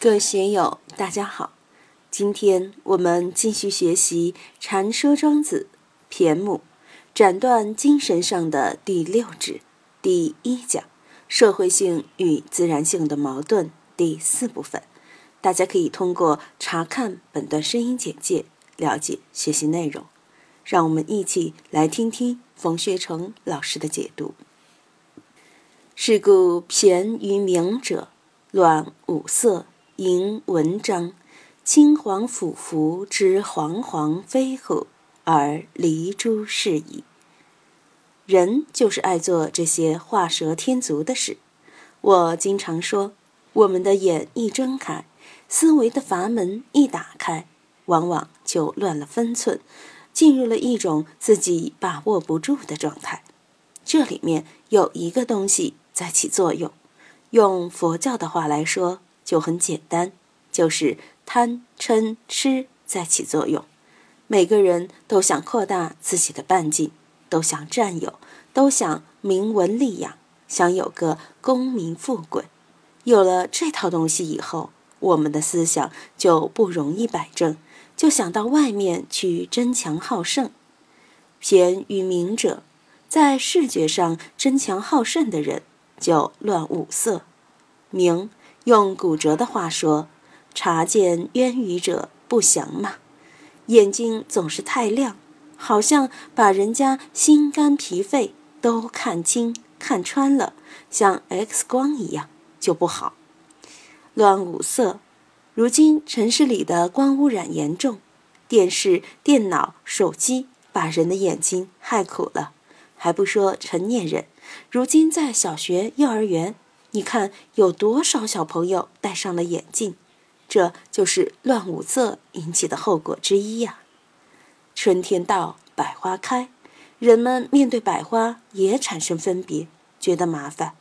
各位学友，大家好！今天我们继续学习《禅说庄子》骈目，斩断精神上的第六指第一讲“社会性与自然性的矛盾”第四部分。大家可以通过查看本段声音简介了解学习内容。让我们一起来听听冯学成老师的解读。是故骈于明者，乱五色。吟文章，青黄甫服之惶惶飞虎？而离诸是矣。人就是爱做这些画蛇添足的事。我经常说，我们的眼一睁开，思维的阀门一打开，往往就乱了分寸，进入了一种自己把握不住的状态。这里面有一个东西在起作用。用佛教的话来说。就很简单，就是贪嗔痴在起作用。每个人都想扩大自己的半径，都想占有，都想名闻利养，想有个功名富贵。有了这套东西以后，我们的思想就不容易摆正，就想到外面去争强好胜。偏与明者，在视觉上争强好胜的人，就乱五色，明。用古哲的话说，察见渊鱼者不祥嘛。眼睛总是太亮，好像把人家心肝脾肺都看清看穿了，像 X 光一样就不好。乱五色，如今城市里的光污染严重，电视、电脑、手机把人的眼睛害苦了，还不说成年人，如今在小学、幼儿园。你看有多少小朋友戴上了眼镜，这就是乱五色引起的后果之一呀。春天到，百花开，人们面对百花也产生分别，觉得麻烦。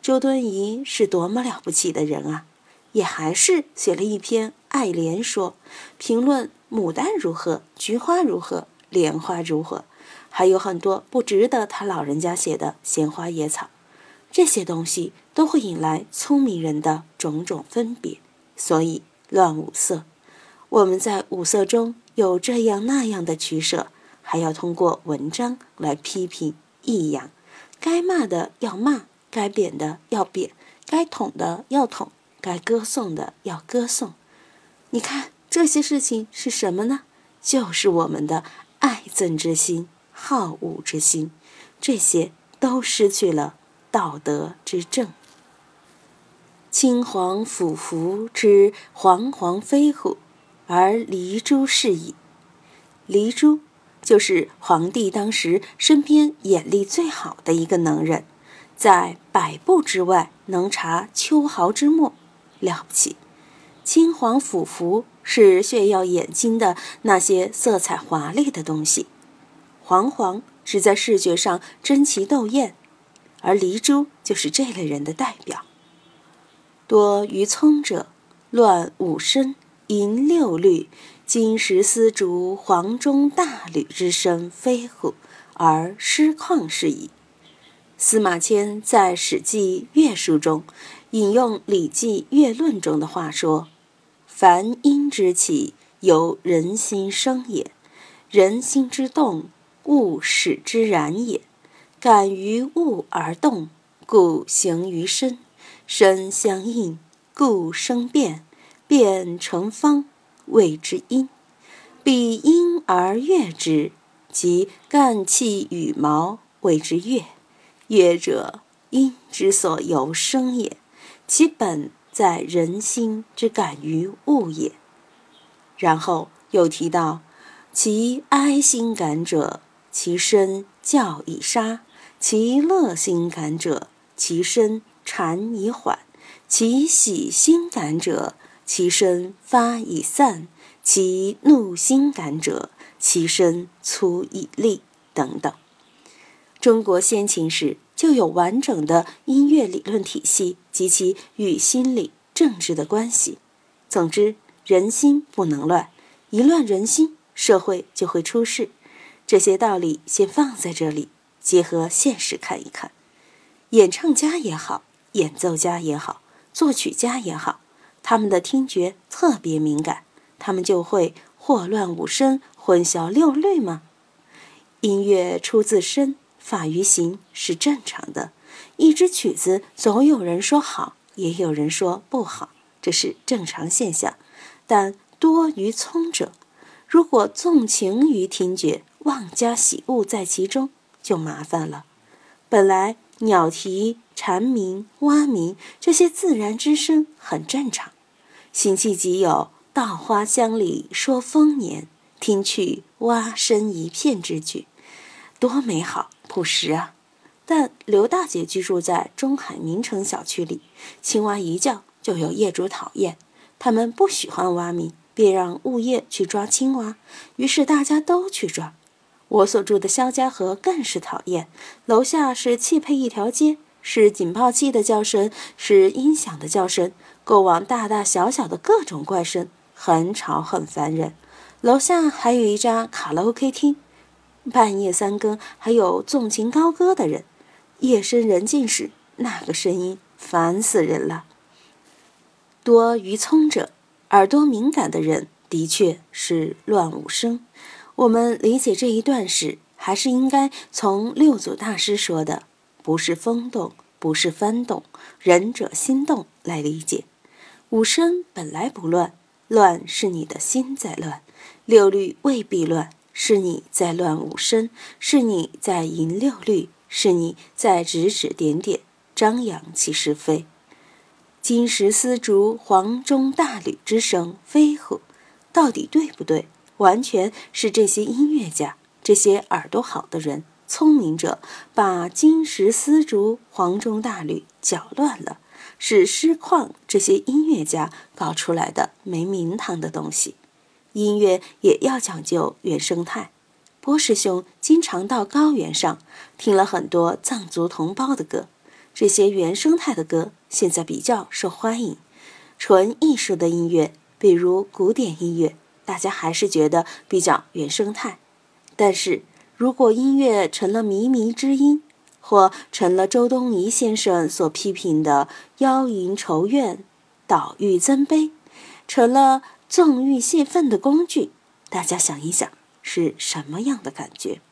周敦颐是多么了不起的人啊，也还是写了一篇《爱莲说》，评论牡丹如何，菊花如何，莲花如何，还有很多不值得他老人家写的闲花野草。这些东西都会引来聪明人的种种分别，所以乱五色。我们在五色中有这样那样的取舍，还要通过文章来批评抑扬。该骂的要骂，该贬的要贬，该捅的要捅，该歌颂的要歌颂。你看这些事情是什么呢？就是我们的爱憎之心、好恶之心，这些都失去了。道德之正，青黄俯伏之煌煌飞虎，而离珠是矣。离珠就是皇帝当时身边眼力最好的一个能人，在百步之外能察秋毫之末，了不起。青黄俯伏是炫耀眼睛的那些色彩华丽的东西，煌煌是在视觉上争奇斗艳。而黎珠就是这类人的代表。多于聪者，乱五声，淫六律，金石丝竹，黄钟大吕之声，飞乎？而失旷是矣。司马迁在《史记乐书》中引用《礼记乐论》中的话说：“凡音之起，由人心生也；人心之动，物使之然也。”感于物而动，故形于身；身相应，故生变；变成方，谓之音。彼音而乐之，即干气羽毛，谓之乐。乐者，音之所由生也，其本在人心之感于物也。然后又提到：其哀心感者，其身教以杀。其乐心感者，其身禅以缓；其喜心感者，其身发以散；其怒心感者，其身粗以立。等等。中国先秦时就有完整的音乐理论体系及其与心理、政治的关系。总之，人心不能乱，一乱人心，社会就会出事。这些道理先放在这里。结合现实看一看，演唱家也好，演奏家也好，作曲家也好，他们的听觉特别敏感，他们就会祸乱五声、混淆六律吗？音乐出自身，发于形是正常的。一支曲子总有人说好，也有人说不好，这是正常现象。但多于聪者，如果纵情于听觉，妄加喜恶在其中，就麻烦了。本来鸟啼、蝉鸣、蛙鸣这些自然之声很正常。辛弃疾有“稻花香里说丰年，听取蛙声一片”之句，多美好朴实啊！但刘大姐居住在中海名城小区里，青蛙一叫就有业主讨厌，他们不喜欢蛙鸣，便让物业去抓青蛙，于是大家都去抓。我所住的肖家河更是讨厌，楼下是汽配一条街，是警报器的叫声，是音响的叫声，过往大大小小的各种怪声，很吵很烦人。楼下还有一家卡拉 OK 厅，半夜三更还有纵情高歌的人，夜深人静时那个声音烦死人了。多于聪者，耳朵敏感的人的确是乱无声。我们理解这一段时，还是应该从六祖大师说的“不是风动，不是幡动，仁者心动”来理解。五声本来不乱，乱是你的心在乱；六律未必乱，是你在乱五声，是你在吟六律，是你在指指点点，张扬其是非。金石丝竹、黄钟大吕之声，飞乎？到底对不对？完全是这些音乐家、这些耳朵好的人、聪明者，把金石丝竹、黄钟大吕搅乱了，是诗况这些音乐家搞出来的没名堂的东西。音乐也要讲究原生态。波师兄经常到高原上，听了很多藏族同胞的歌，这些原生态的歌现在比较受欢迎。纯艺术的音乐，比如古典音乐。大家还是觉得比较原生态，但是如果音乐成了靡靡之音，或成了周东尼先生所批评的妖淫愁怨、岛欲增悲，成了纵欲泄愤的工具，大家想一想是什么样的感觉？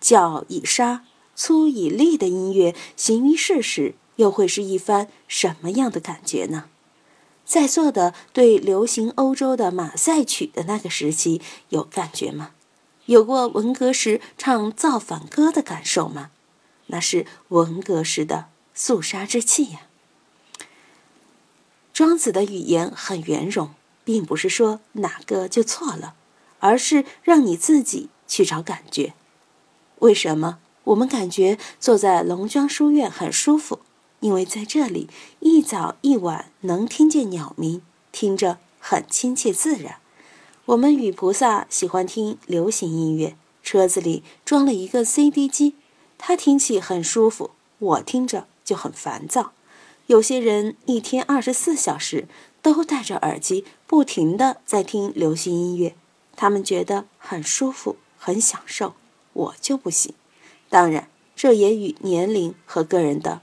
教以杀，粗以利的音乐行于世时，又会是一番什么样的感觉呢？在座的对流行欧洲的马赛曲的那个时期有感觉吗？有过文革时唱造反歌的感受吗？那是文革时的肃杀之气呀。庄子的语言很圆融，并不是说哪个就错了，而是让你自己去找感觉。为什么我们感觉坐在龙江书院很舒服？因为在这里一早一晚能听见鸟鸣，听着很亲切自然。我们与菩萨喜欢听流行音乐，车子里装了一个 CD 机，它听起很舒服，我听着就很烦躁。有些人一天二十四小时都戴着耳机，不停的在听流行音乐，他们觉得很舒服，很享受，我就不行。当然。这也与年龄和个人的